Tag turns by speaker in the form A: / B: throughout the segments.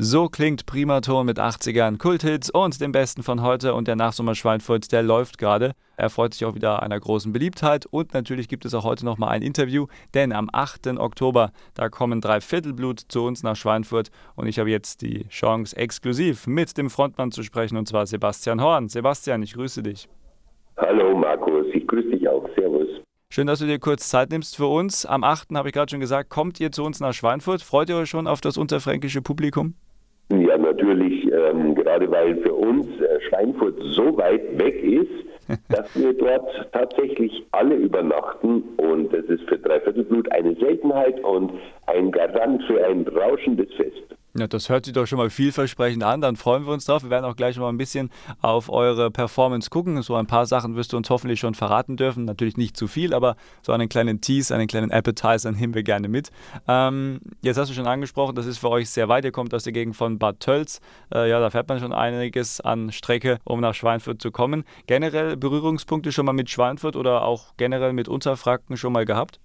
A: So klingt Primaton mit 80ern, Kulthits und dem Besten von heute und der Nachsommer Schweinfurt, der läuft gerade. Er freut sich auch wieder einer großen Beliebtheit und natürlich gibt es auch heute nochmal ein Interview, denn am 8. Oktober, da kommen drei Viertelblut zu uns nach Schweinfurt und ich habe jetzt die Chance, exklusiv mit dem Frontmann zu sprechen und zwar Sebastian Horn. Sebastian, ich grüße dich.
B: Hallo Markus, ich grüße dich auch. Servus.
A: Schön, dass du dir kurz Zeit nimmst für uns. Am 8. habe ich gerade schon gesagt, kommt ihr zu uns nach Schweinfurt. Freut ihr euch schon auf das unterfränkische Publikum?
B: Natürlich, ähm, gerade weil für uns äh, Schweinfurt so weit weg ist, dass wir dort tatsächlich alle übernachten und das ist für Dreiviertelblut eine Seltenheit und ein Garant für ein rauschendes Fest.
A: Ja, das hört sich doch schon mal vielversprechend an. Dann freuen wir uns drauf. Wir werden auch gleich mal ein bisschen auf eure Performance gucken. So ein paar Sachen wirst du uns hoffentlich schon verraten dürfen. Natürlich nicht zu viel, aber so einen kleinen Tease, einen kleinen Appetizer nehmen wir gerne mit. Ähm, jetzt hast du schon angesprochen, das ist für euch sehr weit. Ihr kommt aus der Gegend von Bad Tölz. Äh, ja, da fährt man schon einiges an Strecke, um nach Schweinfurt zu kommen. Generell Berührungspunkte schon mal mit Schweinfurt oder auch generell mit Unterfranken schon mal gehabt?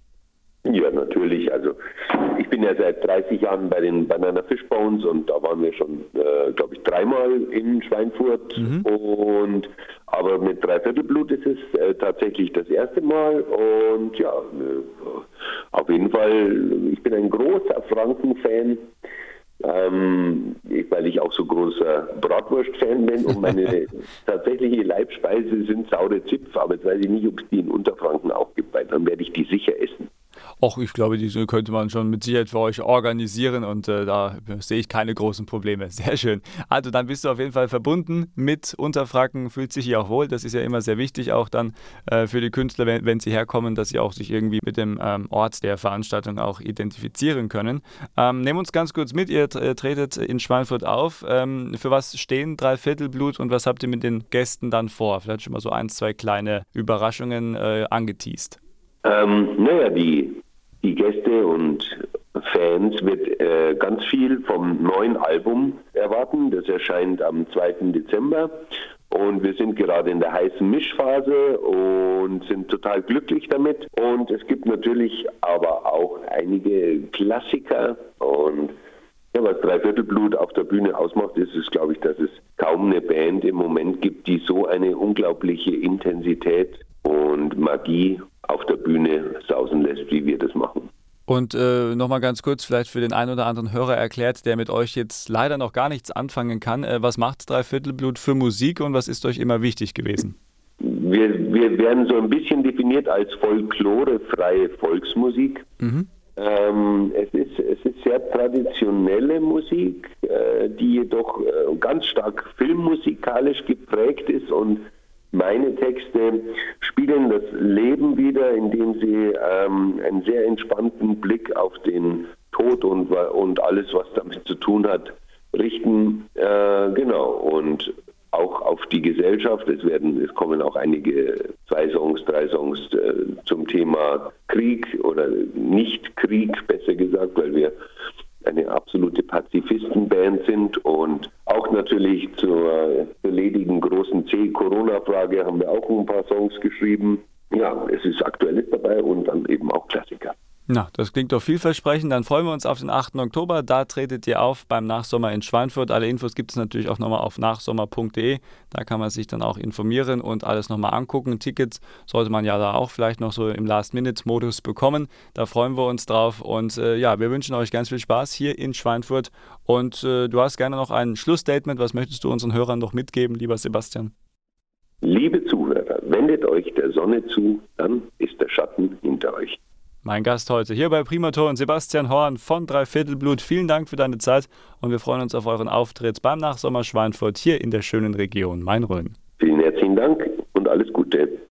B: Ja, natürlich. Also ich bin ja seit 30 Jahren bei den Banana Fishbones und da waren wir schon, äh, glaube ich, dreimal in Schweinfurt. Mhm. Und aber mit Dreiviertelblut ist es äh, tatsächlich das erste Mal. Und ja, äh, auf jeden Fall, ich bin ein großer Franken-Fan. Ähm, weil ich auch so großer Bratwurst-Fan bin und meine tatsächliche Leibspeise sind saure Zipf, aber jetzt weiß ich nicht, ob es die in Unterfranken auch gibt, weil dann werde ich die sicher essen.
A: Och, ich glaube, diese könnte man schon mit Sicherheit für euch organisieren und äh, da sehe ich keine großen Probleme. Sehr schön. Also dann bist du auf jeden Fall verbunden mit Unterfracken, fühlt sich hier auch wohl. Das ist ja immer sehr wichtig, auch dann äh, für die Künstler, wenn, wenn, sie herkommen, dass sie auch sich irgendwie mit dem ähm, Ort der Veranstaltung auch identifizieren können. Ähm, nehmen uns ganz kurz mit, ihr äh, tretet in Schweinfurt auf. Ähm, für was stehen Dreiviertelblut und was habt ihr mit den Gästen dann vor? Vielleicht schon mal so ein, zwei kleine Überraschungen äh, angeteased.
B: Ähm, naja, die die Gäste und Fans wird äh, ganz viel vom neuen Album erwarten. Das erscheint am 2. Dezember. Und wir sind gerade in der heißen Mischphase und sind total glücklich damit. Und es gibt natürlich aber auch einige Klassiker. Und ja, was Dreiviertelblut auf der Bühne ausmacht, ist es, glaube ich, dass es kaum eine Band im Moment gibt, die so eine unglaubliche Intensität und Magie auf der Bühne sausen lässt, wie wir das machen.
A: Und äh, nochmal ganz kurz, vielleicht für den einen oder anderen Hörer erklärt, der mit euch jetzt leider noch gar nichts anfangen kann. Äh, was macht Dreiviertelblut für Musik und was ist euch immer wichtig gewesen?
B: Wir, wir werden so ein bisschen definiert als folklorefreie Volksmusik. Mhm. Ähm, es, ist, es ist sehr traditionelle Musik, äh, die jedoch äh, ganz stark filmmusikalisch geprägt ist und meine Texte spiegeln das Leben wieder, indem sie ähm, einen sehr entspannten Blick auf den Tod und, und alles, was damit zu tun hat, richten. Äh, genau. Und auch auf die Gesellschaft. Es werden, es kommen auch einige zwei Songs, drei Songs äh, zum Thema Krieg oder Nicht-Krieg, besser gesagt, weil wir eine absolute Pazifistenband sind und auch natürlich zur, ledigen großen C-Corona-Frage haben wir auch ein paar Songs geschrieben. Ja, es ist Aktuelles dabei und dann eben auch Klassiker.
A: Na, das klingt doch vielversprechend. Dann freuen wir uns auf den 8. Oktober. Da tretet ihr auf beim Nachsommer in Schweinfurt. Alle Infos gibt es natürlich auch nochmal auf nachsommer.de. Da kann man sich dann auch informieren und alles nochmal angucken. Tickets sollte man ja da auch vielleicht noch so im Last-Minute-Modus bekommen. Da freuen wir uns drauf. Und äh, ja, wir wünschen euch ganz viel Spaß hier in Schweinfurt. Und äh, du hast gerne noch ein Schlussstatement. Was möchtest du unseren Hörern noch mitgeben, lieber Sebastian?
B: Liebe Zuhörer, wendet euch der Sonne zu, dann ist der Schatten hinter euch.
A: Mein Gast heute hier bei Primator Sebastian Horn von Dreiviertelblut. Vielen Dank für deine Zeit und wir freuen uns auf euren Auftritt beim Nachsommer Schweinfurt hier in der schönen Region Main-Rhön.
B: Vielen herzlichen Dank und alles Gute.